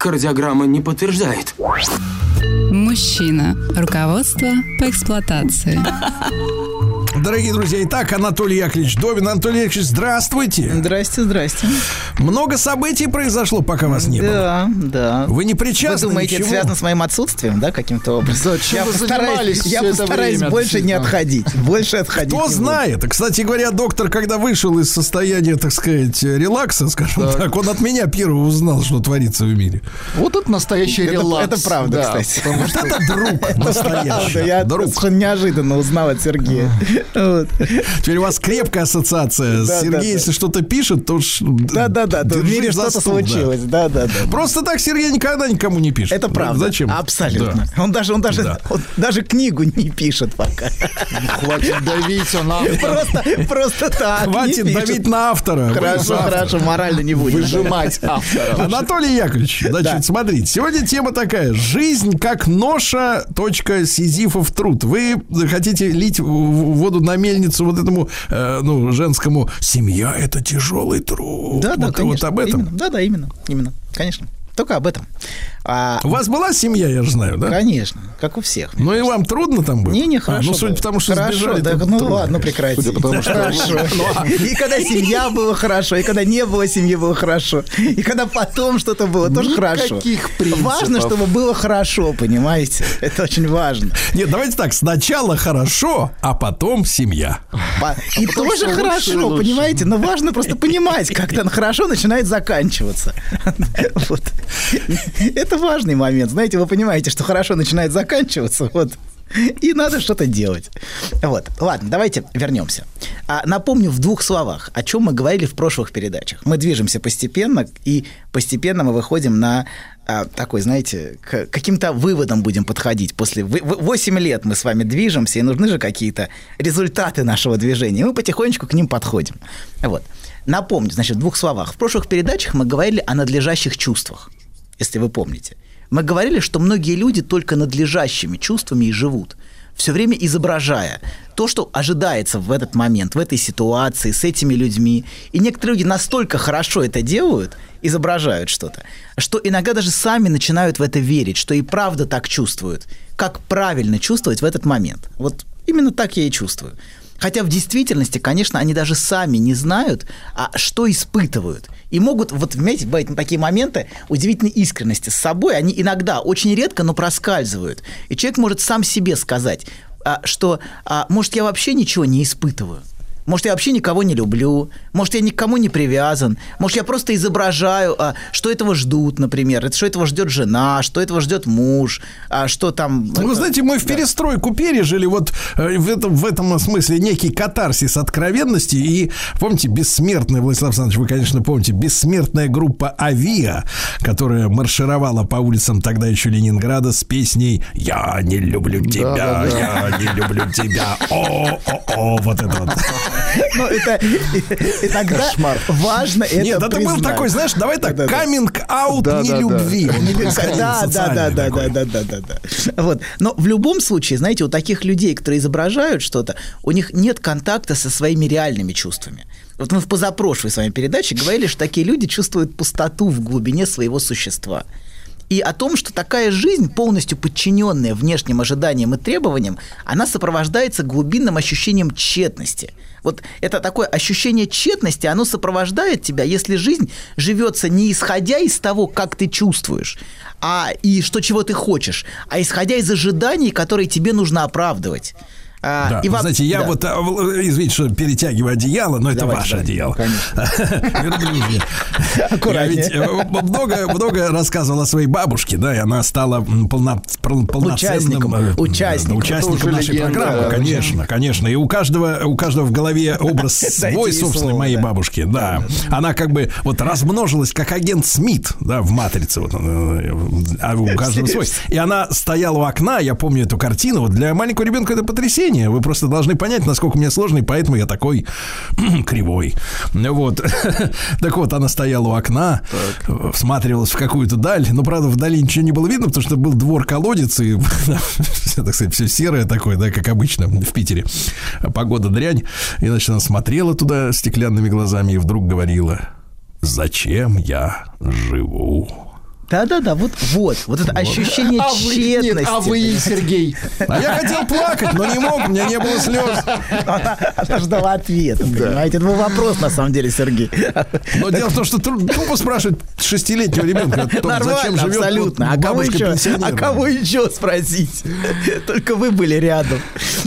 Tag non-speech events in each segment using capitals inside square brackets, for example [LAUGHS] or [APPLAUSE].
Кардиограмма не подтверждает. Мужчина. Руководство по эксплуатации. [LAUGHS] Дорогие друзья, итак, Анатолий Яковлевич Добин. Анатолий Яковлевич, здравствуйте. Здрасте, здрасте. Много событий произошло, пока вас не было. Да, да. Вы не Вы причастны думаете, это ничего? связано с моим отсутствием, да, каким-то образом? я вы постараюсь, я это постараюсь время больше не отходить. Больше отходить. Кто знает. Кстати говоря, доктор, когда вышел из состояния, так сказать, релакса, скажем так, он от меня первого узнал, что творится в мире. Вот это настоящий Это- релакс. это правда, Да, кстати. потому что- Это друг [LAUGHS] Правда, настоящий. я Друг. неожиданно узнал от Сергея. Теперь у вас крепкая ассоциация. Да, Сергей, да, да. если что-то пишет, то ж Да-да-да, то в держись мире за что-то стул, да. случилось. Да-да-да. Просто так Сергей никогда никому не пишет. Это правда. Зачем? Абсолютно. Да. Он даже, он даже, Да. он даже книгу не пишет пока. Хватит давить, он. Просто, просто так. Хватит давить на автора. Хорошо, хорошо, морально не будем. Выжимать автора. Анатолий Яковлевич, значит, Да. смотрите, сегодня тема такая. Жизнь как ноша, точка, сизифов труд. Вы хотите лить в- на мельницу вот этому, э, ну, женскому «семья – это тяжелый труд». Да, да, вот, конечно. вот об этом. Именно. Да, да, именно, именно, конечно. Только об этом. А, У вас была семья, я же знаю, да? Конечно, как у всех. Ну и вам трудно там было? Не, не, А, хорошо. ну, судя по тому, что хорошо, сбежали, да, ну трудно. ладно, прекрати. Судя по тому, что- Хорошо. [LAUGHS] И когда семья была хорошо, и когда не было семьи, было хорошо. И когда потом что-то было, тоже хорошо. Никаких принципов. Важно, чтобы было хорошо, понимаете? Это очень важно. Нет, давайте так. Сначала хорошо, а потом семья. По- И тоже хорошо, лучше. понимаете? Но важно просто понимать, как там хорошо начинает заканчиваться. [LAUGHS] Вот. Это [LAUGHS] важный момент. Знаете, вы понимаете, что хорошо начинает заканчиваться. Вот. И надо что-то делать. Вот. Ладно, давайте вернемся. А, напомню в двух словах, о чем мы говорили в прошлых передачах. Мы движемся постепенно, и постепенно мы выходим на а, такой, знаете, к каким-то выводам будем подходить. После 8 лет мы с вами движемся, и нужны же какие-то результаты нашего движения. И мы потихонечку к ним подходим. Вот. Напомню, значит, в двух словах. В прошлых передачах мы говорили о надлежащих чувствах, если вы помните. Мы говорили, что многие люди только надлежащими чувствами и живут, все время изображая то, что ожидается в этот момент, в этой ситуации, с этими людьми. И некоторые люди настолько хорошо это делают, изображают что-то, что иногда даже сами начинают в это верить, что и правда так чувствуют. Как правильно чувствовать в этот момент. Вот именно так я и чувствую. Хотя в действительности, конечно, они даже сами не знают, а что испытывают. И могут, вот, понимаете, бывают такие моменты удивительной искренности с собой, они иногда, очень редко, но проскальзывают. И человек может сам себе сказать, а, что, а, может, я вообще ничего не испытываю. Может, я вообще никого не люблю, может, я никому не привязан, может, я просто изображаю, а, что этого ждут, например, это- что этого ждет жена, что этого ждет муж, а, что там... Ну, вы знаете, мы в перестройку пережили вот э, в этом, в этом смысле некий катарсис откровенности. И помните, бессмертная, Владислав Александрович, вы, конечно, помните, бессмертная группа «Авиа», которая маршировала по улицам тогда еще Ленинграда с песней «Я не люблю тебя, да, да. я не люблю тебя, о-о-о», вот это вот. Ну, это иногда важно это Нет, это был такой, знаешь, давай так, каминг-аут нелюбви. Да, да, да, да, такой. да, да, да, да. Вот. Но в любом случае, знаете, у таких людей, которые изображают что-то, у них нет контакта со своими реальными чувствами. Вот мы в позапрошлой с вами передаче говорили, что такие люди чувствуют пустоту в глубине своего существа. И о том, что такая жизнь, полностью подчиненная внешним ожиданиям и требованиям, она сопровождается глубинным ощущением тщетности. Вот это такое ощущение тщетности, оно сопровождает тебя, если жизнь живется не исходя из того, как ты чувствуешь, а и что чего ты хочешь, а исходя из ожиданий, которые тебе нужно оправдывать. А, Да, и во- знаете, я да. вот, а, в- извините, что перетягиваю одеяло, но это Давайте, ваше давайте, одеяло. Я ведь э, много, много рассказывал о своей бабушке, да, и она стала полно- пол- полноценным Участником, э, участником. да, нашей программы, да. конечно, конечно. И у каждого, у каждого в голове образ [LAUGHS] свой, слово, моей да. бабушки, да. Она как бы вот размножилась, как агент Смит, да, в «Матрице», вот, э, а у каждого свой. И она стояла у окна, я помню эту картину, вот для маленького ребенка это потрясение, мышления. Вы просто должны понять, насколько мне сложно, и поэтому я такой [CLEARS THROAT] кривой. Вот. [LAUGHS] Так вот, она стояла у окна, всматривалась в какую-то даль. Но, правда, вдали ничего не было видно, потому что был двор-колодец, и, [LAUGHS] так сказать, все серое такое, да, как обычно в Питере. Погода дрянь. И, значит, она смотрела туда стеклянными глазами и вдруг говорила, зачем я живу? Да-да-да, вот, вот, вот это ощущение А вы, тщетности. нет, а вы, Сергей. Я хотел плакать, но не мог, у меня не было слез. Она, она ждала ответа, понимаете? Это был вопрос, на самом деле, Сергей. Но дело в том, что тупо спрашивать шестилетнего ребенка, том, зачем живет абсолютно. А кого, еще, а кого еще спросить? Только вы были рядом.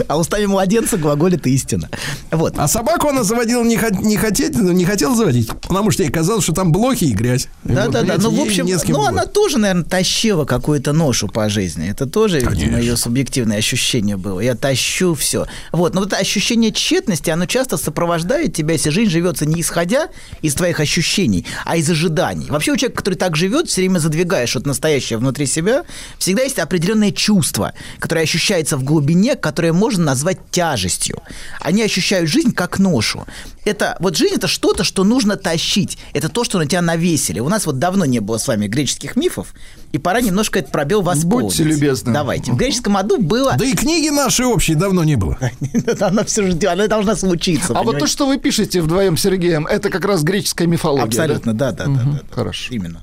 А устами младенца глаголит истина. Вот. А собаку она заводила не, хот- не, хотеть, не хотела заводить, потому что ей казалось, что там блохи и грязь. И Да, вот, да, да. Ну, в общем, не с кем ну, было. Она тоже, наверное, тащила какую-то ношу по жизни. Это тоже, видимо, ее субъективное ощущение было. Я тащу все. Вот. Но вот это ощущение тщетности, оно часто сопровождает тебя, если жизнь живется не исходя из твоих ощущений, а из ожиданий. Вообще у человека, который так живет, все время задвигаешь что-то настоящее внутри себя, всегда есть определенное чувство, которое ощущается в глубине, которое можно назвать тяжестью. Они ощущают жизнь как ношу. Это вот жизнь это что-то, что нужно тащить. Это то, что на тебя навесили. У нас вот давно не было с вами греческих мифов, и пора немножко этот пробел восполнить. Будьте любезны. Давайте. В греческом аду было... Да и книги наши общие давно не было. [LAUGHS] Она все ждет, она должна случиться. А вот то, что вы пишете вдвоем с Сергеем, это как раз греческая мифология. Абсолютно, да, да, да. Хорошо. Именно.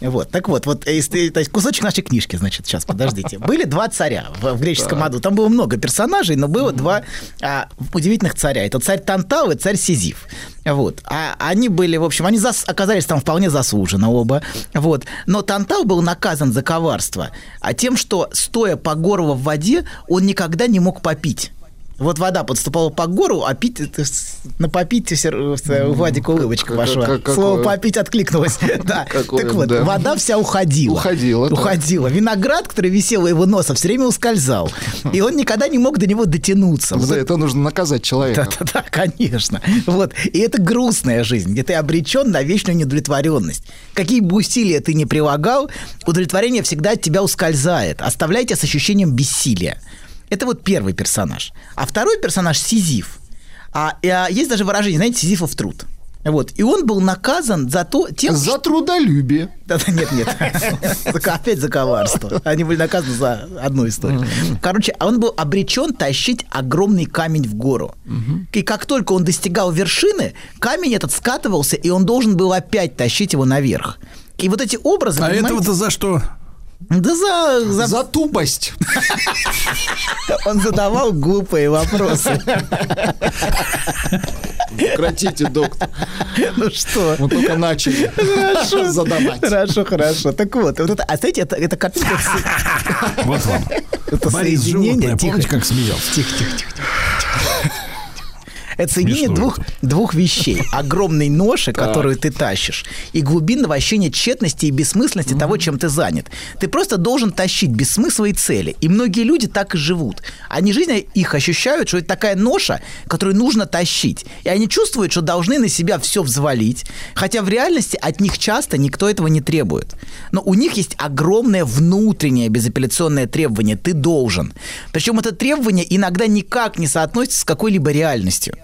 Вот, так вот, вот если, то есть кусочек нашей книжки, значит, сейчас, подождите. [LAUGHS] Были два царя в, в греческом аду. Там было много персонажей, но было два а, удивительных царя. Это царь Тантал и царь Сизиф. Вот. А они были, в общем, они зас- оказались там вполне заслуженно оба. Вот. Но Тантал был наказан за коварство, а тем, что, стоя по горло в воде, он никогда не мог попить. Вот вода подступала по гору, а пить, с- на попить все- у Владика улыбочка как- пошла. как- какое- Слово попить откликнулось. [LAUGHS] Да. Какое, Так вот, да. вода вся уходила. Уходила, да. Уходила. Виноград, который висел у его носа, все время ускользал. И он никогда не мог до него дотянуться. Вот За это нужно наказать человека. да-да-да, конечно. Вот. И это грустная жизнь, где ты обречен на вечную неудовлетворенность. Какие бы усилия ты ни прилагал, удовлетворение всегда от тебя ускользает, оставляя тебя с ощущением бессилия. Это вот первый персонаж. А второй персонаж Сизиф. А, а, есть даже выражение, знаете, Сизифов труд. Вот. И он был наказан за то, тем, За трудолюбие. да, да, нет, нет. Опять за коварство. Они были наказаны за одну историю. Короче, а он был обречен тащить огромный камень в гору. И как только он достигал вершины, камень этот скатывался, и он должен был опять тащить его наверх. И вот эти образы... А этого-то за что? Да за, за- За тупость. [LAUGHS] Он задавал глупые вопросы. Прекратите, доктор. Ну что? Мы только начали Хорошо. задавать. Хорошо, хорошо. Так вот, вот это, а знаете, это, это картинка... Вот вам. Это Борис соединение... животное, тихо, помните, как смеялся? Тихо, тихо, тихо. тихо. Это соединение двух, двух вещей. [LAUGHS] Огромной ноши, которую ты тащишь, и глубинного ощущения тщетности и бессмысленности того, чем ты занят. Ты просто должен тащить без смысла и цели. И многие люди так и живут. Они жизнь их ощущают, что это такая ноша, которую нужно тащить. И они чувствуют, что должны на себя все взвалить. Хотя в реальности от них часто никто этого не требует. Но у них есть огромное внутреннее безапелляционное требование. Ты должен. Причем это требование иногда никак не соотносится с какой-либо реальностью.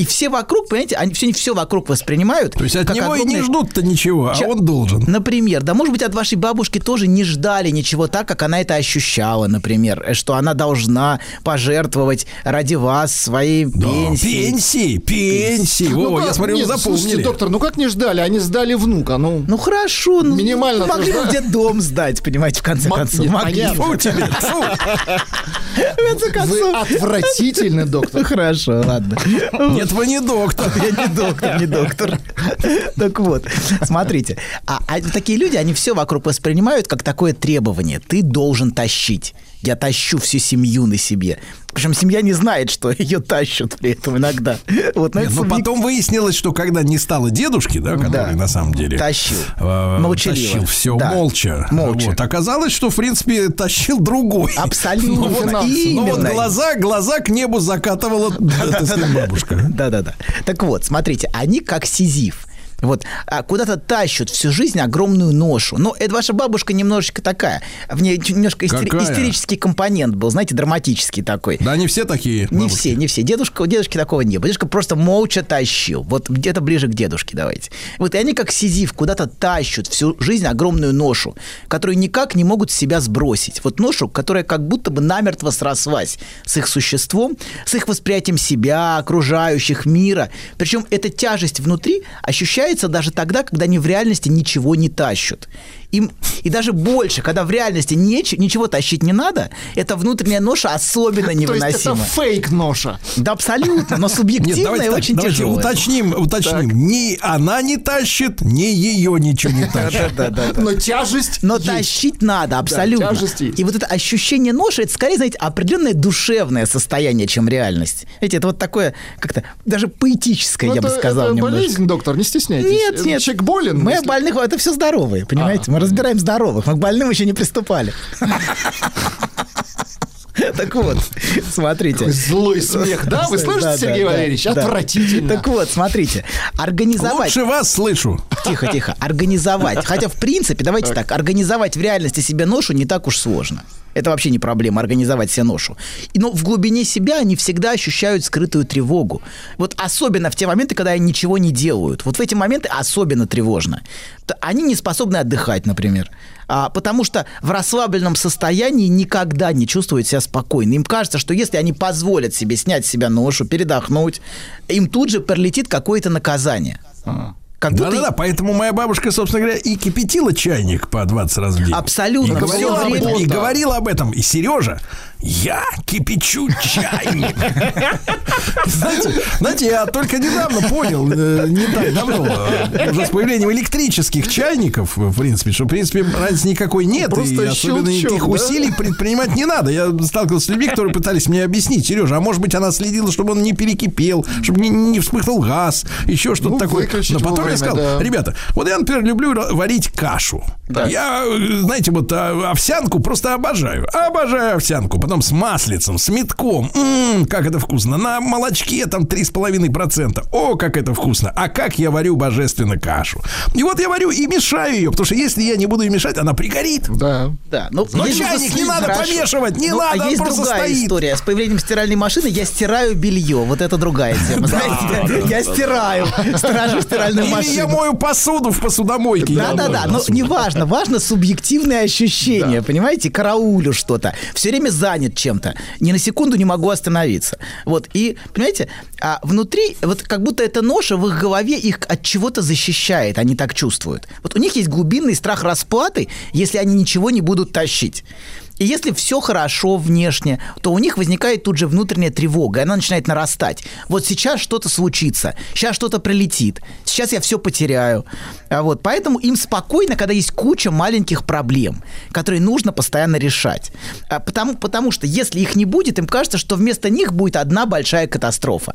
И все вокруг, понимаете, они все, все вокруг воспринимают. То есть от него и не огромные- ждут-то ничего, а Ча- он должен. Например, да, может быть, от вашей бабушки тоже не ждали ничего так, как она это ощущала, например, э, что она должна пожертвовать ради вас своей Да, пенсией. Пенсии, пенсии. Ну Во, как? я смотрю, вы Нет, Слушайте, запомнили. доктор, ну как не ждали? Они сдали внука. Ну, Ну хорошо, ну Минимально могли где дом сдать, понимаете, в конце концов. нет, Могли. Фу тебе, фу. В конце вы концов. отвратительный доктор. Ну, Хорошо, ладно. Нет, вы не доктор. [LAUGHS] Я не доктор, не доктор. Так вот, смотрите. А, а такие люди, они все вокруг воспринимают как такое требование. Ты должен тащить. Я тащу всю семью на себе. Причем семья не знает, что [LAUGHS] ее тащат при этом иногда. Вот, но Нет, но субъек- потом выяснилось, что когда не стало дедушки, да, который на самом деле Тащил. э, Молчаливо. тащил все Да. молча. Молча. Вот. Оказалось, что в принципе тащил другой. Абсолютно. Ну вот, Финансово. ну вот глаза, глаза к небу закатывала так сказать, бабушка. Да-да-да. Так вот, смотрите, они как Сизиф. Вот, а куда-то тащат всю жизнь огромную ношу. Но это ваша бабушка немножечко такая. В ней немножко истери- истерический компонент был, знаете, драматический такой. Да, не все такие. Не бабушки. все, не все. Дедушка, у дедушки такого не было. Дедушка просто молча тащил. Вот где-то ближе к дедушке давайте. Вот и они как сизиф куда-то тащат всю жизнь огромную ношу, которую никак не могут с себя сбросить. Вот ношу, которая как будто бы намертво срослась с их существом, с их восприятием себя, окружающих, мира. Причем эта тяжесть внутри ощущается даже тогда, когда они в реальности ничего не тащат. Им, и даже больше, когда в реальности неч- ничего тащить не надо, эта внутренняя ноша особенно [LAUGHS] То есть это невыносима. фейк ноша. Да, абсолютно, но давайте, и очень давайте тяжело. уточним, уточним. Ни она не тащит, ни ее ничего не тащит. Но тяжесть Но тащить надо, абсолютно. и вот это ощущение ноши, это скорее, знаете, определенное душевное состояние, чем реальность. Видите, это вот такое, как-то даже поэтическое, Ну, я бы это- сказал, это болезнь, доктор, не стесняйтесь. Нет, нет. Человек болен. Мы больных, это все здоровые, понимаете? Разбираем здоровых, мы к больным еще не приступали. Так вот, смотрите. Такой злой смех, да? Вы слышите, да, Сергей да, Валерьевич? да. Отвратительно. Так вот, смотрите, организовать... Лучше вас слышу. Тихо, тихо. Организовать. Хотя, в принципе, давайте так. организовать в реальности себе ношу не так уж сложно. Это вообще не проблема, организовать себе ношу. Но в глубине себя они всегда ощущают скрытую тревогу. Вот особенно в те моменты, когда они ничего не делают. Вот в эти моменты особенно тревожно. Они не способны отдыхать, например. А, потому что в расслабленном состоянии никогда не чувствуют себя спокойно. Им кажется, что если они позволят себе снять с себя ношу, передохнуть, им тут же прилетит какое-то наказание. Как будто Да-да-да, поэтому моя бабушка, собственно говоря, и кипятила чайник по 20 раз в день. Абсолютно. И говорила, об этом, и говорила об этом. И Сережа, я кипячу чайник. Знаете, знаете, я только недавно понял, э, не так давно, уже с появлением электрических чайников, в принципе, что, в принципе, разницы никакой нет, Просто и особенно никаких да? усилий предпринимать не надо. Я сталкивался с людьми, которые пытались мне объяснить, Сережа, а может быть, она следила, чтобы он не перекипел, чтобы не, не вспыхнул газ, еще что-то Ну, такое. Но потом я сказал, да. ребята, вот я, например, люблю варить кашу. Я, э, знаете, вот а, овсянку просто обожаю. Обожаю овсянку. Потом с маслицем, с метком. М, как это вкусно. На молочке там 3,5%. О, как это вкусно. А как я варю божественно кашу. И вот я варю и мешаю ее, потому что если я не буду ее мешать, она пригорит. Да. Да, но, Но чайник не надо Хорошо. помешивать, не Ну, надо, а есть просто другая стоит. история. С появлением стиральной машины я стираю белье. Вот это другая [LAUGHS] тема. Знаете, я стираю. Сторожу стиральную Или я машину. мою посуду в посудомойке. Да, Я да, мою да, но неважно, важно субъективное ощущение, понимаете, караулю что-то, все время занят чем-то, ни на секунду не могу остановиться, вот, и, понимаете, а внутри, вот как будто эта ноша в их голове их от чего-то защищает, они так чувствуют, вот у них есть глубинный страх расплаты, если они ничего не будут тащить. И если все хорошо внешне, то у них возникает тут же внутренняя тревога, и она начинает нарастать. Вот сейчас что-то случится, сейчас что-то прилетит, сейчас я все потеряю. А вот, поэтому им спокойно, когда есть куча маленьких проблем, которые нужно постоянно решать. А потому, потому что если их не будет, им кажется, что вместо них будет одна большая катастрофа.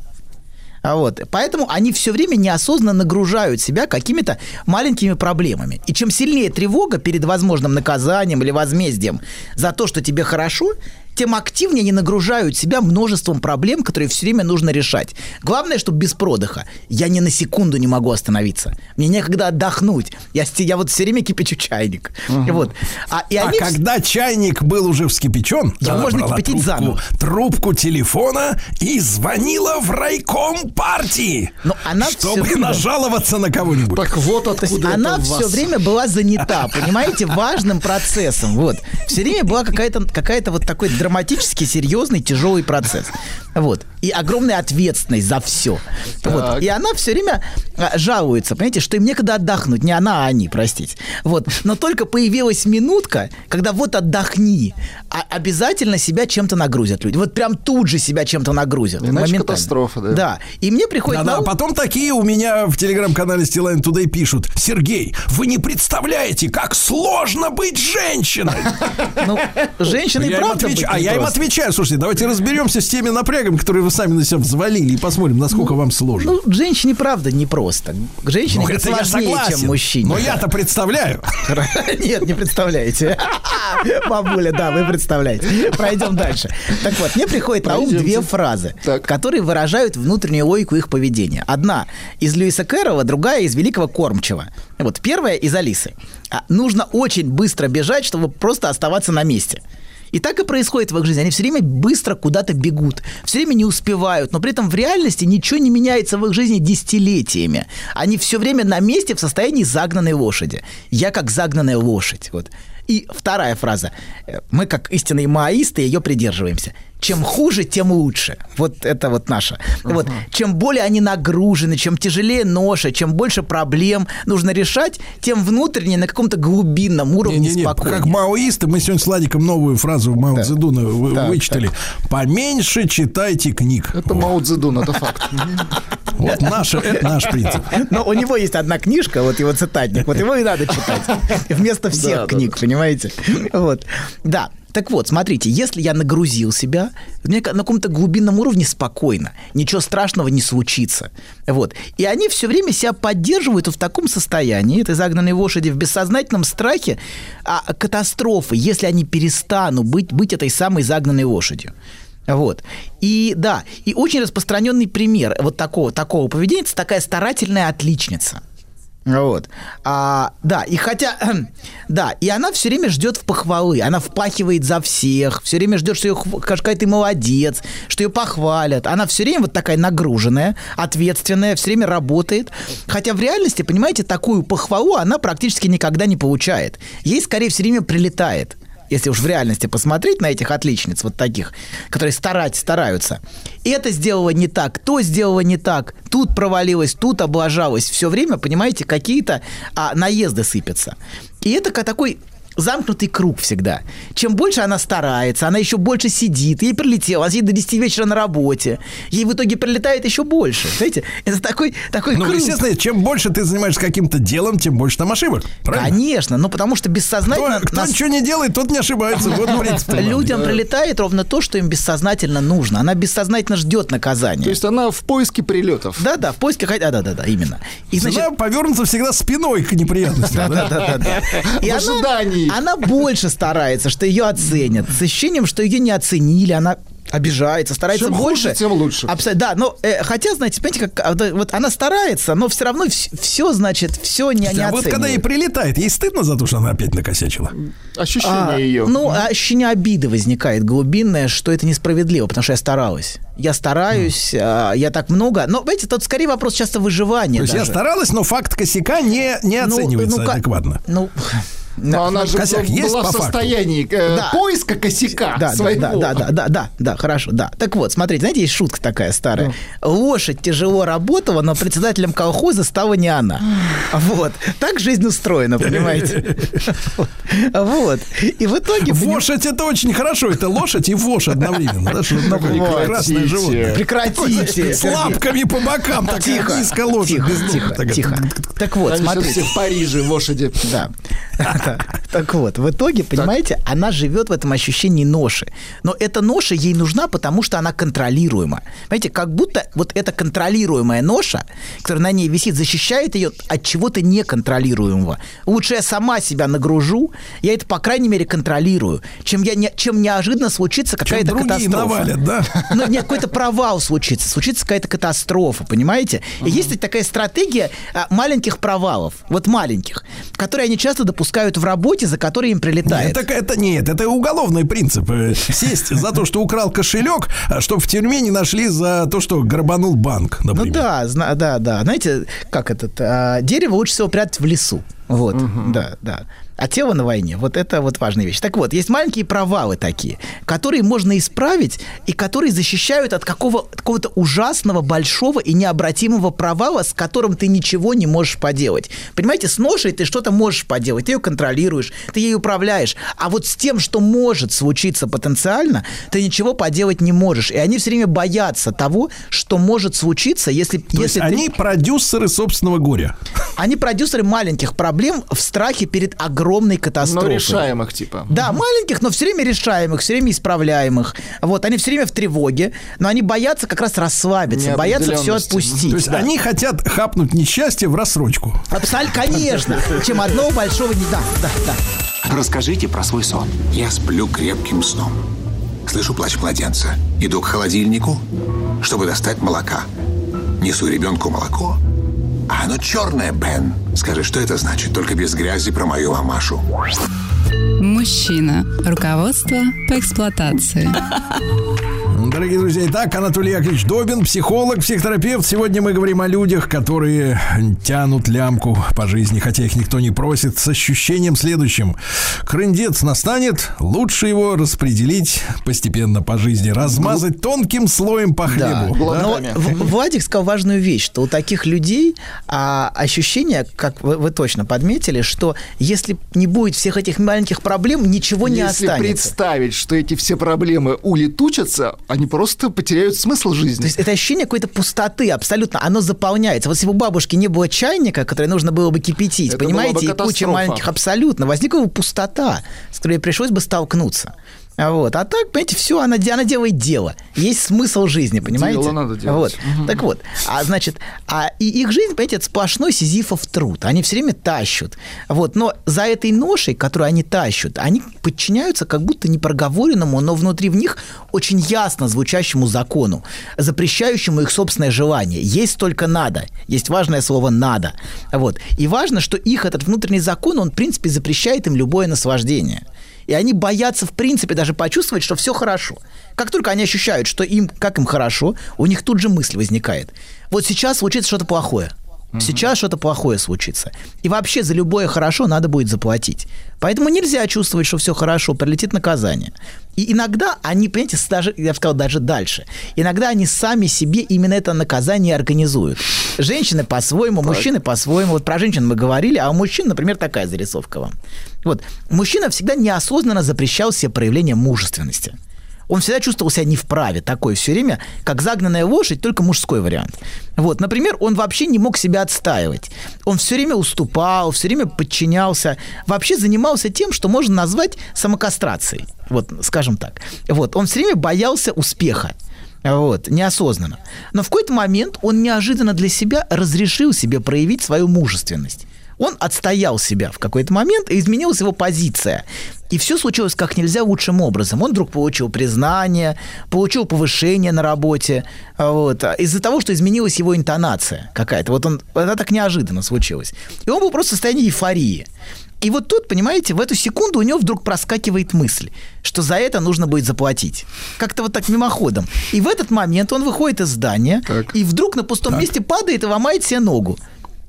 А вот, поэтому они все время неосознанно нагружают себя какими-то маленькими проблемами. И чем сильнее тревога перед возможным наказанием или возмездием за то, что тебе хорошо, тем активнее они нагружают себя множеством проблем, которые все время нужно решать. Главное, чтобы без продыха. Я ни на секунду не могу остановиться. Мне некогда отдохнуть. Я, я вот все время кипячу чайник. Вот. А, и А они вс- когда чайник был уже вскипячен, она можно кипятить трубку, заново. трубку телефона и звонила в райком партии, Но она чтобы время- нажаловаться на кого-нибудь. Так вот откуда она это у все время была занята, понимаете, важным процессом. Вот. Все время была какая-то какая вот такой драматический, серьезный, тяжелый процесс. Вот. И огромная ответственность за все. Вот. И она все время а, жалуется, понимаете, что им некогда отдохнуть. Не она, а они, простите. Вот. Но только появилась минутка, когда вот отдохни, а обязательно себя чем-то нагрузят люди. Вот прям тут же себя чем-то нагрузят. Иначе моментально. катастрофа, да. Да. И мне приходит Да-да, на а ум- потом такие у меня в телеграм-канале Стилайн Today пишут Сергей, вы не представляете, как сложно быть женщиной Ну, и им правда А я им непросто. отвечаю, слушайте, давайте разберемся с теми напрягами рычагами, которые вы сами на себя взвалили, и посмотрим, насколько вам сложно. Ну, женщине, правда, непросто. Женщине Ну, это сложнее, согласен. чем мужчине. Но Да. я-то представляю. [LAUGHS] Нет, не представляете. [LAUGHS] Бабуля, да, вы представляете. Пройдем дальше. Так вот, мне приходит на ум две фразы, которые выражают внутреннюю логику их поведения. Одна из Льюиса Кэрролла, другая из Великого Кормчева. Вот первая из Алисы. А, Нужно очень быстро бежать, чтобы просто оставаться на месте. И так и происходит в их жизни. Они все время быстро куда-то бегут, все время не успевают, но при этом в реальности ничего не меняется в их жизни десятилетиями. Они все время на месте в состоянии загнанной лошади. Я как загнанная лошадь. Вот. И вторая фраза. Э, Мы, как истинные маоисты, ее придерживаемся. Чем хуже, тем лучше. Вот это вот наше. Вот. Чем более они нагружены, чем тяжелее ноша, чем больше проблем нужно решать, тем внутренне на каком-то глубинном уровне Не-не-не, спокойнее. как маоисты, мы сегодня с Владиком новую фразу Мао Цзэдуна вы- Так, вычитали. Поменьше читайте книг. Это Мао Цзэдун, это факт. [LAUGHS] Вот наш, это наш принцип. Но у него есть одна книжка, вот его цитатник, вот его и надо читать. [LAUGHS] Вместо всех Да, да, книг, понимаете? Вот. Да. Так вот, смотрите, если я нагрузил себя, мне на каком-то глубинном уровне спокойно, ничего страшного не случится. Вот. И они все время себя поддерживают в таком состоянии, этой загнанной лошади, в бессознательном страхе а, катастрофы, если они перестанут быть, быть этой самой загнанной лошадью. Вот. И да, и очень распространенный пример вот такого, такого поведения это такая старательная отличница. Вот. А, да, и хотя, [CLEARS THROAT] да, и она все время ждет в похвалы, она впахивает за всех, все время ждет, что ее какая ты молодец, что ее похвалят. Она все время вот такая нагруженная, ответственная, все время работает. Хотя в реальности, понимаете, такую похвалу она практически никогда не получает. Ей скорее все время прилетает если уж в реальности посмотреть на этих отличниц, вот таких, которые старать, стараются. Это сделала не так, то сделала не так, тут провалилась, тут облажалась. Все время, понимаете, какие-то а, наезды сыпятся. И это такой замкнутый круг всегда. Чем больше она старается, она еще больше сидит. Ей прилетело, она сидит до 10 вечера на работе. Ей в итоге прилетает еще больше. Знаете, это такой, такой Ну, круг. естественно, чем больше ты занимаешься каким-то делом, тем больше там ошибок. Правильно? Конечно, ну потому что бессознательно... Кто, кто нас- ничего не делает, тот не ошибается. Вот принцип. [LAUGHS] Людям прилетает ровно то, что им бессознательно нужно. Она бессознательно ждет наказания. То есть она в поиске прилетов. Да, да, в поисках. Да, да, да, да, именно. И значит, Она повернута всегда спиной к неприятностям. да, да? да, да, да. [LAUGHS] И В она, она больше старается, что ее оценят. С ощущением, что ее не оценили, она обижается, старается Чем хуже, больше. тем лучше. Абсолютно, да, но э, хотя, знаете, понимаете, как а, вот, она старается, но все равно все, значит, все не, не А вот когда ей прилетает, ей стыдно за то, что она опять накосячила. Ощущение А, ее. Ну, ощущение обиды возникает глубинное, что это несправедливо, потому что я старалась. Я стараюсь, а, я так много. Но, знаете, тут скорее вопрос часто выживания. То есть я даже. старалась, но факт косяка не, не Ну, оценивается ну, ка- адекватно. Ну, Но она же Косяк есть была по в состоянии э, Да. поиска косяка да, да, своего. да, да, да, да, да, да, хорошо, да. Так вот, смотрите, знаете, есть шутка такая старая. Лошадь тяжело работала, но председателем колхоза стала не она. Вот. Так жизнь устроена, понимаете? [LAUGHS] Вот. И в итоге... Вошать это очень хорошо. Это лошадь и вош одновременно. Да, что прекрасное животное. Прекратите. С лапками по бокам, Тихо, низкая лошадь. тихо, тихо, тихо. Так вот, смотрите. в Париже, лошади. Да. [LAUGHS] Да. [LAUGHS] Так вот, в итоге, понимаете, она живет в этом ощущении ноши. Но эта ноша ей нужна, потому что она контролируема. Понимаете, как будто вот эта контролируемая ноша, которая на ней висит, защищает ее от чего-то неконтролируемого. Лучше я сама себя нагружу, я это, по крайней мере, контролирую, чем, я не, чем неожиданно случится какая-то катастрофа. навалят, да? [LAUGHS] Ну, нет, какой-то провал случится, случится какая-то катастрофа, понимаете? И есть такая стратегия а, маленьких провалов, вот маленьких, которые они часто допускают в работе, за которые им прилетает. Это, это нет, это уголовный принцип. Э, Сесть за то, что украл кошелек, чтобы в тюрьме не нашли за то, что грабанул банк, Ну например. да, зна- да, да. Знаете, как этот, а, дерево лучше всего прятать в лесу. Вот, да, да. А тело на войне, вот это вот важная вещь. Так вот, есть маленькие провалы такие, которые можно исправить и которые защищают от какого, какого-то ужасного, большого и необратимого провала, с которым ты ничего не можешь поделать. Понимаете, с ношей ты что-то можешь поделать, ты ее контролируешь, ты ей управляешь. А вот с тем, что может случиться потенциально, ты ничего поделать не можешь. И они все время боятся того, что может случиться, если, То есть если ты... они продюсеры собственного горя. Они продюсеры маленьких проблем. Проблем в страхе перед огромной Но катастрофой. решаемых типа. Да, маленьких, но все время решаемых, все время исправляемых. Вот, они все время в тревоге, но они боятся как раз расслабиться, боятся все отпустить. То есть да. они хотят хапнуть несчастье в рассрочку. Абсолютно, конечно. [LAUGHS] Чем одного большого не... Да, да, да. Расскажите про свой сон. Я сплю крепким сном. Слышу плач младенца. Иду к холодильнику, чтобы достать молока. Несу ребенку молоко. А оно черное, Бен. Скажи, что это значит? Только без грязи про мою мамашу. Мужчина. Руководство по эксплуатации. Дорогие друзья, итак, Анатолий Яковлевич Добин, психолог, психотерапевт. Сегодня мы говорим о людях, которые тянут лямку по жизни, хотя их никто не просит, с ощущением следующим. Крындец настанет, лучше его распределить постепенно по жизни, размазать тонким слоем по Да. хлебу. Но Глотами. В- Владик сказал важную вещь, что у таких людей а, ощущение, как вы, вы точно подметили, что если не будет всех этих маленьких проблем, ничего не Если останется. представить, что эти все проблемы улетучатся, они просто потеряют смысл жизни. То есть это ощущение какой-то пустоты абсолютно, оно заполняется. Вот если бы у бабушки не было чайника, который нужно было бы кипятить, Это понимаете, бы и куча маленьких, абсолютно, возникла бы пустота, с которой пришлось бы столкнуться. А Вот. А так, понимаете, все, она, она делает дело. Есть смысл жизни, понимаете? Дело надо делать. Вот. Так вот, а значит, а и их жизнь, понимаете, это сплошной сизифов труд. Они все время тащут. Вот. Но за этой ношей, которую они тащут, они подчиняются как будто непроговоренному, но внутри в них очень ясно звучащему закону, запрещающему их собственное желание. Есть только надо. Есть важное слово «надо». Вот. И важно, что их этот внутренний закон, он, в принципе, запрещает им любое наслаждение. И они боятся, в принципе, даже почувствовать, что все хорошо. Как только они ощущают, что им, как им хорошо, у них тут же мысль возникает. Вот сейчас случится что-то плохое. Сейчас что-то плохое случится. И вообще за любое хорошо надо будет заплатить. Поэтому нельзя чувствовать, что все хорошо, прилетит наказание. И иногда они, понимаете, даже, я бы сказал, даже дальше. Иногда они сами себе именно это наказание организуют. Женщины по-своему, мужчины по-своему. Вот про женщин мы говорили, а у мужчин, например, такая зарисовка вам. Вот. Мужчина всегда неосознанно запрещал себе проявление мужественности. Он всегда чувствовал себя не вправе, такой все время, как загнанная лошадь, только мужской вариант. Вот, например, он вообще не мог себя отстаивать. Он все время уступал, все время подчинялся, вообще занимался тем, что можно назвать самокастрацией. Вот, скажем так. Вот, он все время боялся успеха. Вот, неосознанно. Но в какой-то момент он неожиданно для себя разрешил себе проявить свою мужественность. Он отстоял себя в какой-то момент, и изменилась его позиция. И все случилось как нельзя лучшим образом. Он вдруг получил признание, получил повышение на работе, а вот, а из-за того, что изменилась его интонация какая-то. Вот он, это так неожиданно случилось. И он был просто в состоянии эйфории. И вот тут, понимаете, в эту секунду у него вдруг проскакивает мысль, что за это нужно будет заплатить. Как-то вот так мимоходом. И в этот момент он выходит из здания, и вдруг на пустом месте падает и ломает себе ногу.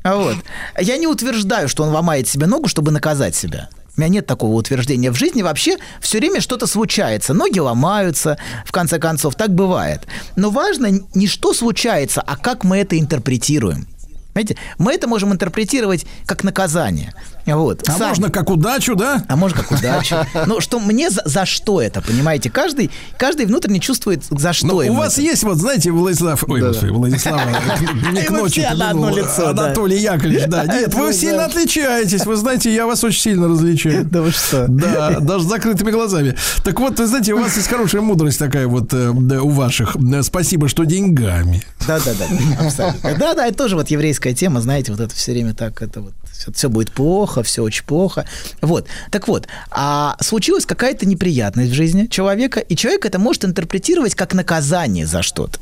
А Вот. Я не утверждаю, что он ломает себе ногу, чтобы наказать себя. У меня нет такого утверждения. В жизни вообще все время что-то случается. Ноги ломаются, в конце концов, так бывает. Но важно не что случается, а как мы это интерпретируем. Понимаете, мы это можем интерпретировать как наказание. Вот. А Сами. можно как удачу, да? А может, как удачу. Но что мне за, за что это, понимаете? Каждый, каждый внутренне чувствует, за что Но Ну, у ему вас это. есть, вот знаете, Владислав, ой, господи, Владислав, [LAUGHS] не к ночи да. Анатолий Яковлевич, да. [LAUGHS] Нет, вы сильно да. отличаетесь, вы знаете, я вас очень сильно различаю. [LAUGHS] Да вы что? Да, даже с закрытыми глазами. Так вот, вы знаете, у вас есть хорошая мудрость такая вот э, да, у ваших. Э, Спасибо, что деньгами. Да, да, да, абсолютно. Да, да, это тоже вот еврейская тема, знаете, вот это все время так, это вот все, будет плохо, все очень плохо. Вот. Так вот, а случилась какая-то неприятность в жизни человека, и человек это может интерпретировать как наказание за что-то.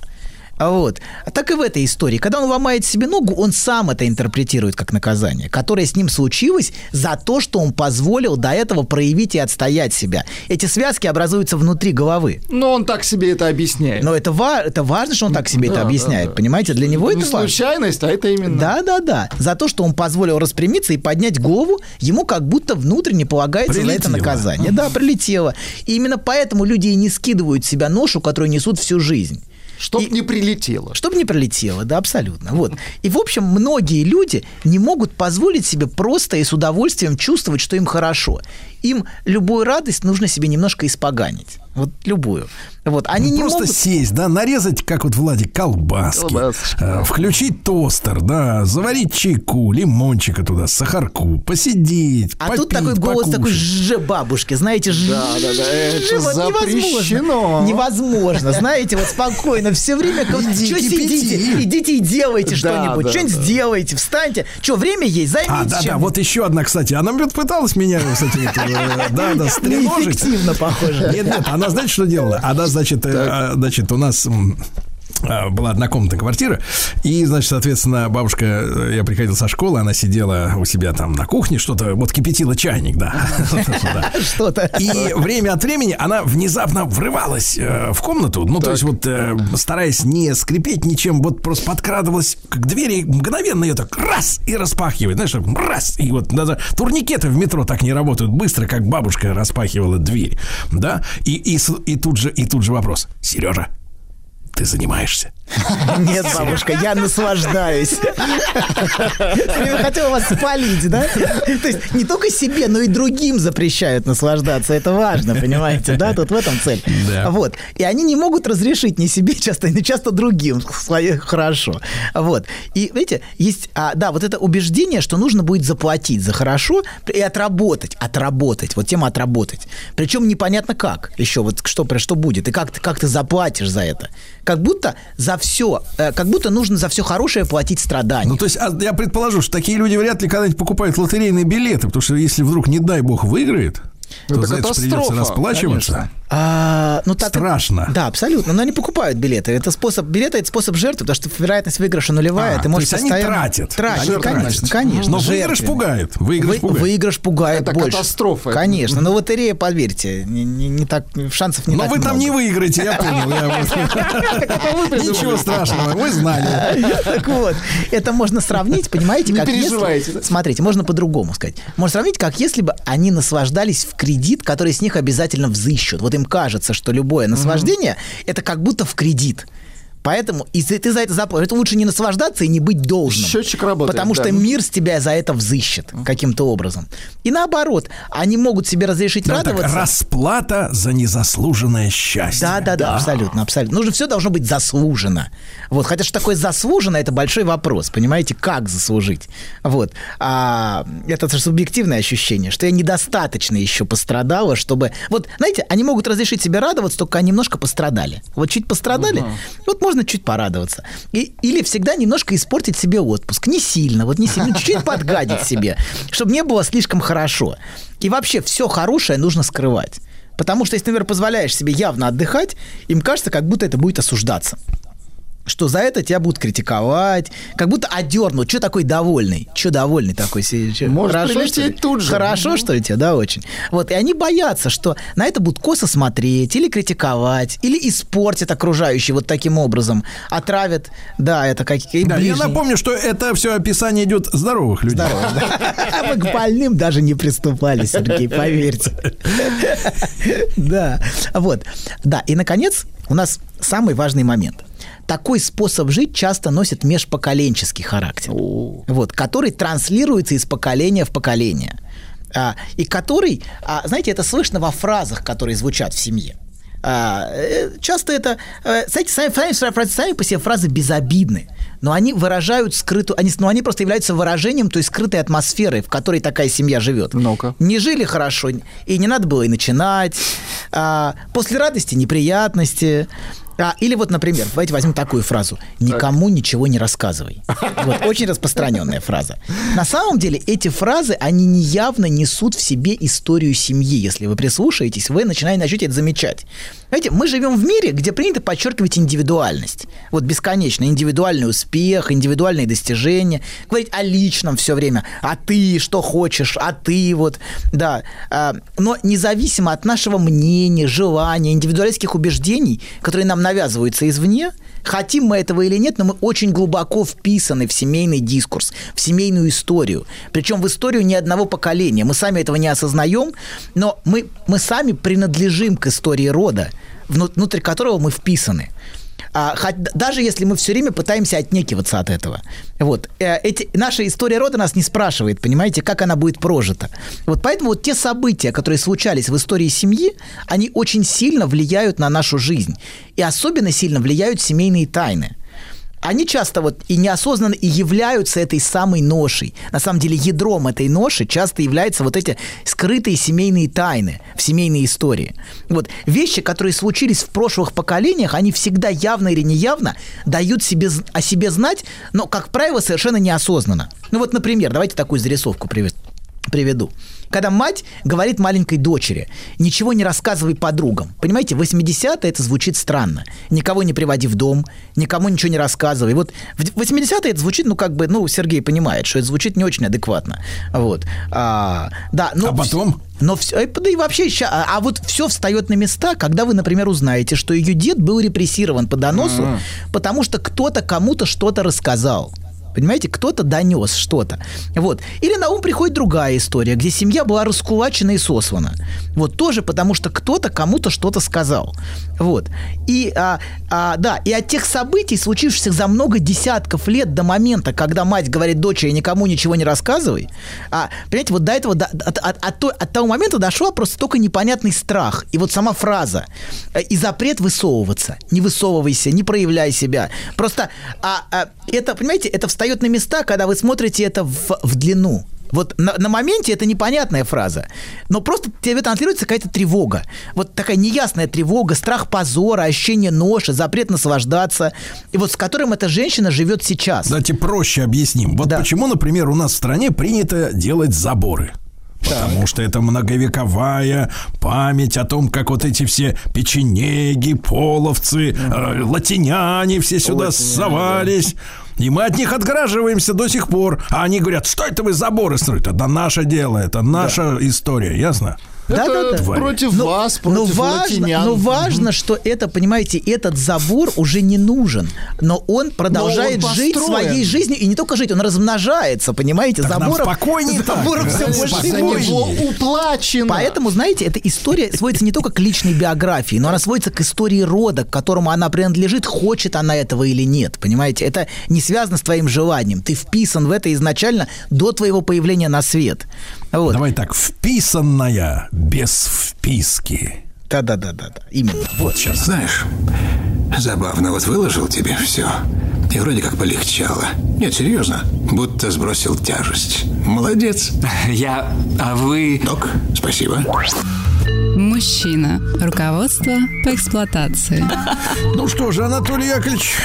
А Вот. А так и в этой истории. Когда он ломает себе ногу, он сам это интерпретирует как наказание, которое с ним случилось за то, что он позволил до этого проявить и отстоять себя. Эти связки образуются внутри головы. Но он так себе это объясняет. Но это, ва- это важно, что он так себе это Да, объясняет, да, да. понимаете? Для него Не это важно. случайность, а это именно. Да, да, да. За то, что он позволил распрямиться и поднять голову, ему как будто внутренне полагается за это Прилетело. наказание. Да, прилетело. И именно поэтому люди и не скидывают себя ношу, которую несут всю жизнь. Чтоб И- не прилетело. Чтобы не пролетело, да, абсолютно. Вот. И, в общем, многие люди не могут позволить себе просто и с удовольствием чувствовать, что им хорошо. Им любую радость нужно себе немножко испоганить. Вот любую. Вот, они Ну, не Просто могут... сесть, да, нарезать, как вот Владик, колбаски, Колбасочки. э, включить тостер, да, заварить чайку, лимончика туда, сахарку, посидеть, А тут попить, такой голос такой покушать. же бабушки, знаете, ж- Да, да, да, это вот запрещено. невозможно. Невозможно, знаете, вот спокойно, все время как что сидите, идите и делайте Да, что-нибудь, да, что-нибудь да. сделайте, встаньте. Что, время есть, займитесь А, да, да, вот еще одна, кстати. Она пыталась меня с этим, вот, э, да, да, стреножить. Неэффективно, похоже. Нет, нет, она, знаете, что делала? Она, значит, э, э, значит, у нас была однокомнатная квартира, и, значит, соответственно, бабушка, э, я приходил со школы, она сидела у себя там на кухне, что-то, вот кипятила чайник, да. [LAUGHS] [LAUGHS] Что-то. И время от времени она внезапно врывалась э, в комнату, ну, то есть вот э, стараясь не скрипеть ничем, вот просто подкрадывалась к двери, мгновенно ее так раз и распахивает, знаешь, раз, и вот даже турникеты в метро так не работают. Быстро, как бабушка распахивала дверь, да, и, и, и тут же, и тут же вопрос, Сережа, ты занимаешься? Нет, бабушка, я наслаждаюсь. Я хотела вас спалить, да? То есть не только себе, но и другим запрещают наслаждаться. Это важно, понимаете, да? Тут в этом цель. Да. Вот. И они не могут разрешить ни себе часто, ни часто другим хорошо. Вот. И, видите, есть, а, да, вот это убеждение, что нужно будет заплатить за хорошо и отработать. Отработать. Вот тема отработать. Причем непонятно как. Еще вот что, что будет. И как ты, как ты заплатишь за это. Как будто за все, как будто нужно за все хорошее платить страдания. Ну, то есть, а я предположу, что такие люди вряд ли когда-нибудь покупают лотерейные билеты, потому что если вдруг, не дай бог, выиграет, то Это за это придется расплачиваться. конечно. А, ну, так, Страшно. Да, абсолютно. Но они покупают билеты. Это способ билета это способ жертвы, потому что вероятность выигрыша нулевая. А, ты то можешь есть они тратят. Тратят, Жертвы конечно, тратят. конечно. Но выигрыш жертвами. пугает. Выигрыш Вы- пугает. Выигрыш пугает Это больше. катастрофа. Конечно. Но лотерея, поверьте, не, не- не так, шансов не Но так вы там много. не выиграете, я понял. Ничего страшного, мы знали. Так вот, это можно сравнить, понимаете, Не переживайте? Смотрите, можно по-другому сказать. Можно сравнить, как если бы они наслаждались в кредит, который с них обязательно взыщут. Вот им кажется, что любое наслаждение это как будто в кредит. Поэтому, если ты за это заплатишь, это лучше не наслаждаться и не быть должным. Счетчик работает, Потому да. что мир с тебя за это взыщет каким-то образом. И наоборот, они могут себе разрешить Давай так, радоваться. расплата за незаслуженное счастье. Да, да, да, абсолютно, абсолютно. Нужно все должно быть заслужено. Вот, хотя что такое заслужено, это большой вопрос, понимаете, как заслужить. Вот, а, это субъективное ощущение, что я недостаточно еще пострадала, чтобы, вот, знаете, они могут разрешить себе радоваться, только они немножко пострадали. Вот чуть пострадали, вот можно чуть порадоваться. И, или всегда немножко испортить себе отпуск, не сильно, вот не сильно, чуть-чуть подгадить себе, чтобы не было слишком хорошо. И вообще все хорошее нужно скрывать. Потому что если, например, позволяешь себе явно отдыхать, им кажется, как будто это будет осуждаться. Что за это тебя будут критиковать, как будто одернут. Что такой довольный? Что довольный такой? Чё, Может Хорошо, что ли? прилететь тут же. Хорошо, что ли тебе? Да, очень. Вот, и они боятся, что на это будут косо смотреть, или критиковать, или испортят окружающие вот таким образом. Отравят, да, это какие Да, я напомню, что это все описание идет здоровых людей. мы к больным даже не приступали, Сергей, поверьте. [LAUGHS] Да, вот. Да, и, наконец, у нас самый важный момент. Такой способ жить часто носит межпоколенческий характер, вот, который транслируется из поколения в поколение. А, и который, а, знаете, это слышно во фразах, которые звучат в семье. А, э, часто это, э, знаете, сами, сами, сами, сами по себе фразы безобидны, но они выражают скрытую, они, но они просто являются выражением той скрытой атмосферы, в которой такая семья живет. Ну-ка. Не жили хорошо, и не надо было и начинать. А, после радости неприятности. А, или вот, например, давайте возьмем такую фразу. Никому ничего не рассказывай. Вот, очень распространенная фраза. На самом деле эти фразы, они неявно несут в себе историю семьи. Если вы прислушаетесь, вы начинаете, начнете это замечать. Знаете, мы живем в мире, где принято подчеркивать индивидуальность. Вот бесконечно. Индивидуальный успех, индивидуальные достижения. Говорить о личном все время. А ты что хочешь? А ты вот. Да. А, Но независимо от нашего мнения, желания, индивидуалистских убеждений, которые нам навязываются извне, хотим мы этого или нет, но мы очень глубоко вписаны в семейный дискурс, в семейную историю. Причем в историю ни одного поколения. Мы сами этого не осознаем, но мы, мы сами принадлежим к истории рода, вну- внутрь которого мы вписаны. А, хоть, даже если мы все время пытаемся отнекиваться от этого. Вот. Э, эти, наша история рода нас не спрашивает, понимаете, как она будет прожита. Вот поэтому вот те события, которые случались в истории семьи, они очень сильно влияют на нашу жизнь. И особенно сильно влияют семейные тайны они часто вот и неосознанно и являются этой самой ношей. На самом деле ядром этой ноши часто являются вот эти скрытые семейные тайны в семейной истории. Вот вещи, которые случились в прошлых поколениях, они всегда явно или неявно дают себе, о себе знать, но, как правило, совершенно неосознанно. Ну вот, например, давайте такую зарисовку приведу. Когда мать говорит маленькой дочери, ничего не рассказывай подругам. Понимаете, 80-е это звучит странно. Никого не приводи в дом, никому ничего не рассказывай. Вот в 80-е это звучит, ну, как бы, ну, Сергей понимает, что это звучит не очень адекватно. Вот. А, да, но... А потом? Но все, э, да и вообще, а, а вот все встает на места, когда вы, например, узнаете, что ее дед был репрессирован по доносу, А-а-а. потому что кто-то кому-то что-то рассказал. Понимаете, кто-то донес что-то. Вот. Или на ум приходит другая история, где семья была раскулачена и сослана. Вот тоже потому, что кто-то кому-то что-то сказал. Вот. И, а, а, да, и от тех событий, случившихся за много десятков лет до момента, когда мать говорит дочери, никому ничего не рассказывай, а, понимаете, вот до этого, до, от, от, от, от того момента дошла просто только непонятный страх. И вот сама фраза. Э, и запрет высовываться. Не высовывайся, не проявляй себя. Просто а, а, это, понимаете, это встает на места, когда вы смотрите это в, в длину. Вот на, на моменте это непонятная фраза, но просто тебе транслируется какая-то тревога. Вот такая неясная тревога, страх позора, ощущение ноши, запрет наслаждаться, и вот с которым эта женщина живет сейчас. Давайте проще объясним. Вот да. почему, например, у нас в стране принято делать заборы. Потому так. что это многовековая память о том, как вот эти все печенеги, половцы, э, латиняне все сюда Латиняне, совались. Да и мы от них отгораживаемся до сих пор. А они говорят, что это вы заборы строите? Это наше дело, это наша да. история, ясно? Да, да, да. Против но, вас, против но важно, Но важно, что это, понимаете, этот забор уже не нужен. Но он продолжает но он жить своей жизнью. И не только жить, он размножается, понимаете? Так забором, спокойнее забором все больше и больше. уплачено. Поэтому, знаете, эта история сводится не только к личной биографии, но она сводится к истории рода, к которому она принадлежит, хочет она этого или нет. Понимаете? Это не связано с твоим желанием. Ты вписан в это изначально до твоего появления на свет. Вот. Давай так, вписанная без вписки. Да-да-да-да, именно. Вот сейчас. Знаешь, забавно, вот выложил тебе все, и вроде как полегчало. Нет, серьезно, будто сбросил тяжесть. Молодец. Я... А вы... Док, спасибо. Мужчина. Руководство по эксплуатации. Ну что же, Анатолий Яковлевич,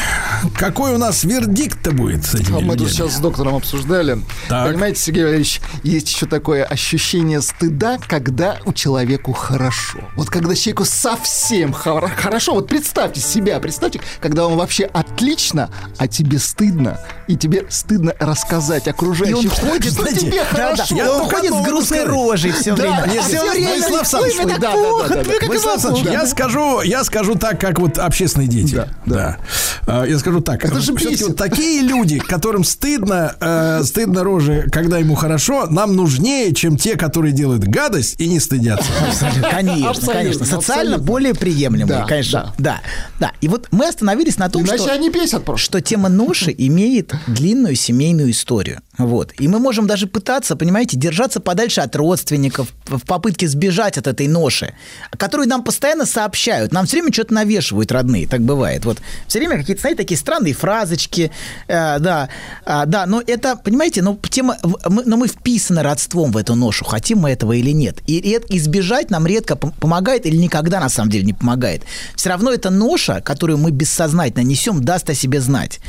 какой у нас вердикт-то будет с этим? Мы тут сейчас с доктором обсуждали. Так. Понимаете, Сергей Валерьевич, есть еще такое ощущение стыда, когда у человеку хорошо. Вот когда человеку совсем хорошо, вот представьте себя, представьте, когда он вообще отлично, а тебе стыдно, и тебе стыдно рассказать окружающим. И он ходит, что знаете, тебе да, хорошо. Да, он ходит с грустной рожей все время. Нет, все время. Владислав Александрович, да, плохо, да, да, да. Владислав Александрович, я скажу, я скажу так, как вот общественные дети. Да, да. да. Я скажу так. Это же вот такие люди, которым стыдно, э, стыдно рожи, когда ему хорошо, нам нужнее, чем те, которые делают гадость и не стыдятся. Конечно, Абсолютно, конечно. Социально абсолютно. более приемлемые, да, конечно. Да. да, да. И вот мы остановились на том, Иначе что, они бесят просто. что тема ноши имеет длинную семейную историю. Вот. И мы можем даже пытаться, понимаете, держаться подальше от родственников в попытке сбежать от этой ноши, которую нам постоянно сообщают. Нам все время что-то навешивают родные, так бывает. Вот все время какие-то, знаете, такие странные фразочки, э, да, э, да, но это, понимаете, ну, тема, мы, но мы вписаны родством в эту ношу, хотим мы этого или нет. И избежать нам редко помогает или никогда на самом деле не помогает. Все равно эта ноша, которую мы бессознательно несем, даст о себе знать.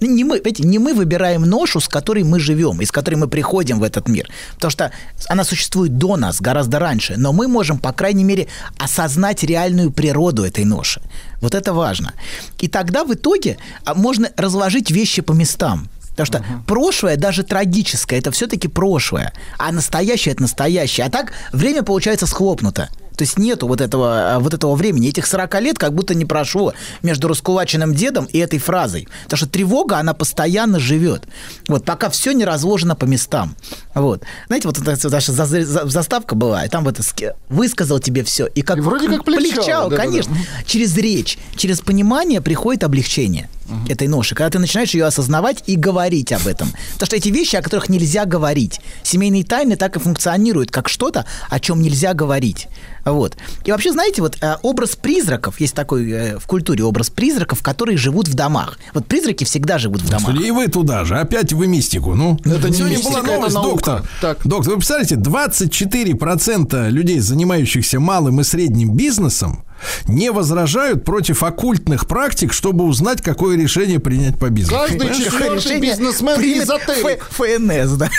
Не мы, видите, не мы выбираем ношу, с которой мы живем, из которой мы приходим в этот мир. Потому что она существует до нас, гораздо раньше. Но мы можем, по крайней мере, осознать реальную природу этой ноши. Вот это важно. И тогда в итоге а, можно разложить вещи по местам. Потому что uh-huh. прошлое, даже трагическое, это все-таки прошлое. А настоящее это настоящее. А так время получается схлопнуто. То есть нету вот этого, а, вот этого времени. Этих 40 лет как будто не прошло между раскулаченным дедом и этой фразой. Потому что тревога, она постоянно живет. Вот, пока все не разложено по местам. Вот. Знаете, вот эта наша заставка была, и там вот высказал тебе все. И как и вроде как полегчало. полегчало да, конечно. Да, да. Через речь, через понимание приходит облегчение угу. этой ноши. Когда ты начинаешь ее осознавать и говорить об этом. Потому что эти вещи, о которых нельзя говорить. Семейные тайны так и функционируют, как что-то, о чем нельзя говорить. Вот. И вообще, знаете, вот э, образ призраков, есть такой э, в культуре образ призраков, которые живут в домах. Вот призраки всегда живут в домах. И вы туда же, опять вы мистику. Ну, это Сегодня мистика, была новость, это доктор. Так. Доктор, вы представляете, 24% людей, занимающихся малым и средним бизнесом, не возражают против оккультных практик, чтобы узнать, какое решение принять по бизнесу. Каждый четвертый бизнесмен эзотерик. ФНС, да.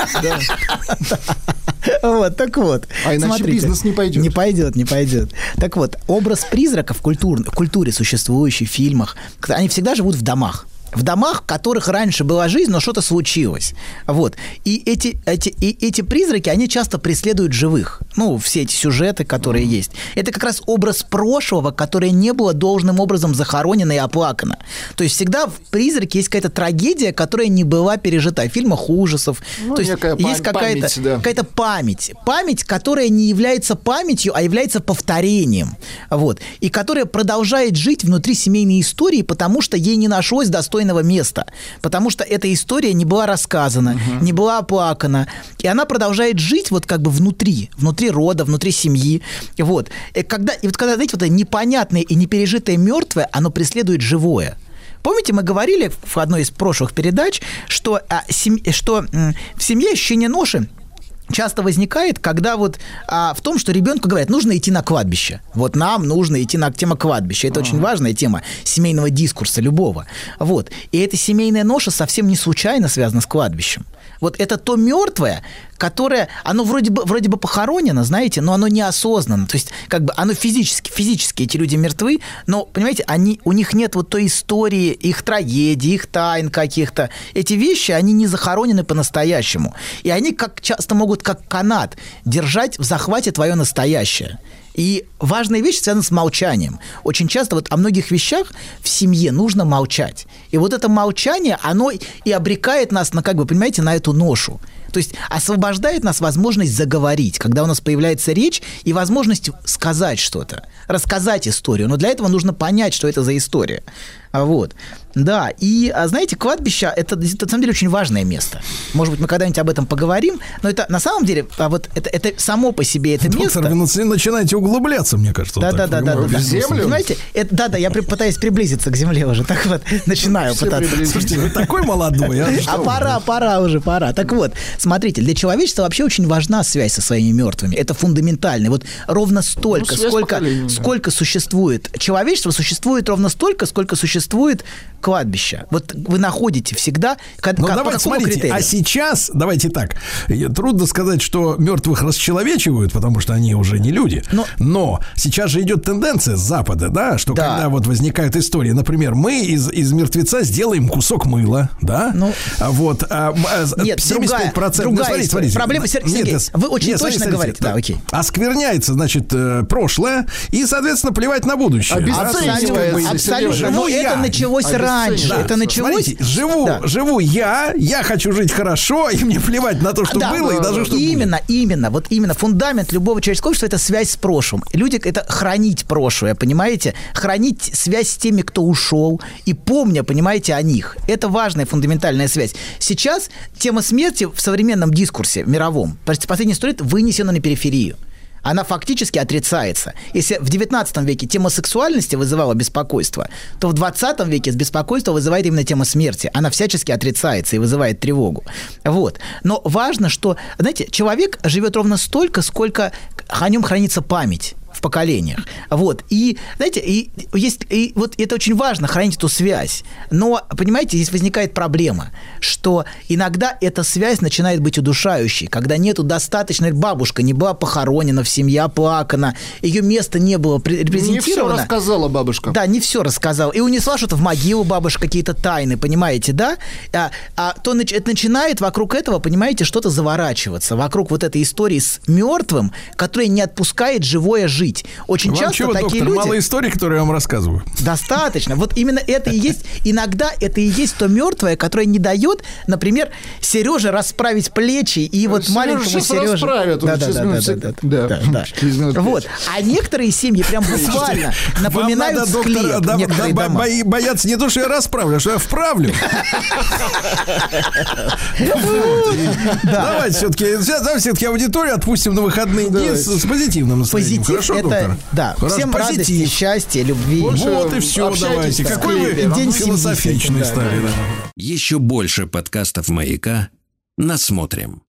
Вот, так вот. А иначе Смотрите, бизнес не пойдет. Не пойдет, не пойдет. Так вот, образ призрака в, культур, в культуре существующей, в фильмах, они всегда живут в домах в домах, в которых раньше была жизнь, но что-то случилось. Вот. И эти, эти, и эти призраки, они часто преследуют живых. Ну, все эти сюжеты, которые mm. есть. Это как раз образ прошлого, которое не было должным образом захоронено и оплакано. То есть всегда в призраке есть какая-то трагедия, которая не была пережита. В фильмах ужасов. Ну, То есть есть какая-то память, да. какая память. Память, которая не является памятью, а является повторением. Вот. И которая продолжает жить внутри семейной истории, потому что ей не нашлось достойного достойного места, потому что эта история не была рассказана, угу. не была оплакана, и она продолжает жить вот как бы внутри, внутри рода, внутри семьи, вот. И когда, и вот когда, знаете, вот это непонятное и непережитое мертвое, оно преследует живое. Помните, мы говорили в одной из прошлых передач, что, а, сем, что м, в семье ощущение ноши часто возникает, когда вот а, в том, что ребенку говорят, нужно идти на кладбище. Вот нам нужно идти на тема кладбища. Это uh-huh. очень важная тема семейного дискурса любого. Вот. И эта семейная ноша совсем не случайно связана с кладбищем. Вот это то мертвое, которое, оно вроде бы, вроде бы похоронено, знаете, но оно неосознанно. То есть, как бы оно физически, физически эти люди мертвы, но, понимаете, они, у них нет вот той истории, их трагедий, их тайн каких-то. Эти вещи, они не захоронены по-настоящему. И они как часто могут, как канат, держать в захвате твое настоящее. И важная вещь связана с молчанием. Очень часто вот о многих вещах в семье нужно молчать. И вот это молчание, оно и обрекает нас на, как бы, понимаете, на эту ношу. То есть освобождает нас возможность заговорить, когда у нас появляется речь и возможность сказать что-то, рассказать историю. Но для этого нужно понять, что это за история. Вот. Да, и, а знаете, кладбище это, это на самом деле очень важное место. Может быть, мы когда-нибудь об этом поговорим, но это на самом деле, а вот это, это само по себе это Доктор, место... вы начинаете углубляться, мне кажется. Да, вот да, да, да, В землю? Понимаете, это, да, да, я при, пытаюсь приблизиться к земле уже. Так вот, [LAUGHS] начинаю Все пытаться. Слушайте, вы такой молодой, а? А пора, пора уже, пора. Так вот, смотрите, для человечества вообще очень важна связь со своими мертвыми. Это фундаментально. Вот ровно столько, ну, сколько, сколько существует. Человечество существует ровно столько, сколько существует кладбища. Вот вы находите всегда... Ну, как, давайте, смотрите, критерию? а сейчас, давайте так, трудно сказать, что мертвых расчеловечивают, потому что они уже не люди. Но, но сейчас же идет тенденция с Запада, да, что да. когда вот возникают истории, например, мы из, из мертвеца сделаем кусок мыла, да, ну, вот, а, а нет, 75%, другая, другая ну, смотрите, смотрите. Проблема, Сергей, нет, вы очень нет, точно смотрите, говорите. Да, окей. Оскверняется, значит, э, прошлое, и, соответственно, плевать на будущее. Абсолютно. Абсолютно. Ну, это началось раньше. Да. Это началось. Смотрите, живу, да. живу я, я хочу жить хорошо, [LAUGHS] и мне плевать на то, что да, было, и даже что Именно, будет. именно, вот именно фундамент любого человеческого общества это связь с прошлым. Люди это хранить прошлое, понимаете? Хранить связь с теми, кто ушел, и помня, понимаете, о них. Это важная фундаментальная связь. Сейчас тема смерти в современном дискурсе мировом, последний сто лет, вынесена на периферию она фактически отрицается. Если в 19 веке тема сексуальности вызывала беспокойство, то в 20 веке с беспокойства вызывает именно тема смерти. Она всячески отрицается и вызывает тревогу. Вот. Но важно, что, знаете, человек живет ровно столько, сколько о нем хранится память в поколениях. Вот. И, знаете, и есть, и вот это очень важно, хранить эту связь. Но, понимаете, здесь возникает проблема, что иногда эта связь начинает быть удушающей, когда нету достаточно, бабушка не была похоронена, в семья плакана, ее место не было репрезентировано. Не все рассказала бабушка. Да, не все рассказала. И унесла что-то в могилу бабушка, какие-то тайны, понимаете, да? А, а то это начинает вокруг этого, понимаете, что-то заворачиваться, вокруг вот этой истории с мертвым, которая не отпускает живое жить жить. Очень Вам часто чего, такие доктор, люди... мало историй, которые я вам рассказываю. Достаточно. Вот именно это и есть, иногда это и есть то мертвое, которое не дает, например, Сереже расправить плечи и вот Сережа маленькому Сереже... расправит, он Да, да, да, да, да, да, [LAUGHS] да. Вот. А некоторые семьи прям буквально напоминают Вам надо, склеп, доктор, некоторые дома. бои- бояться не то, что я расправлю, а что я вправлю. Давайте все-таки, все-таки аудиторию отпустим на выходные дни с позитивным настроением. Позитив доктор? да, Хорошо, всем радости, позитив. счастья, любви. Вот и все, общайтесь давайте. Какой вы. День философичный стали. да. Еще больше подкастов «Маяка» насмотрим.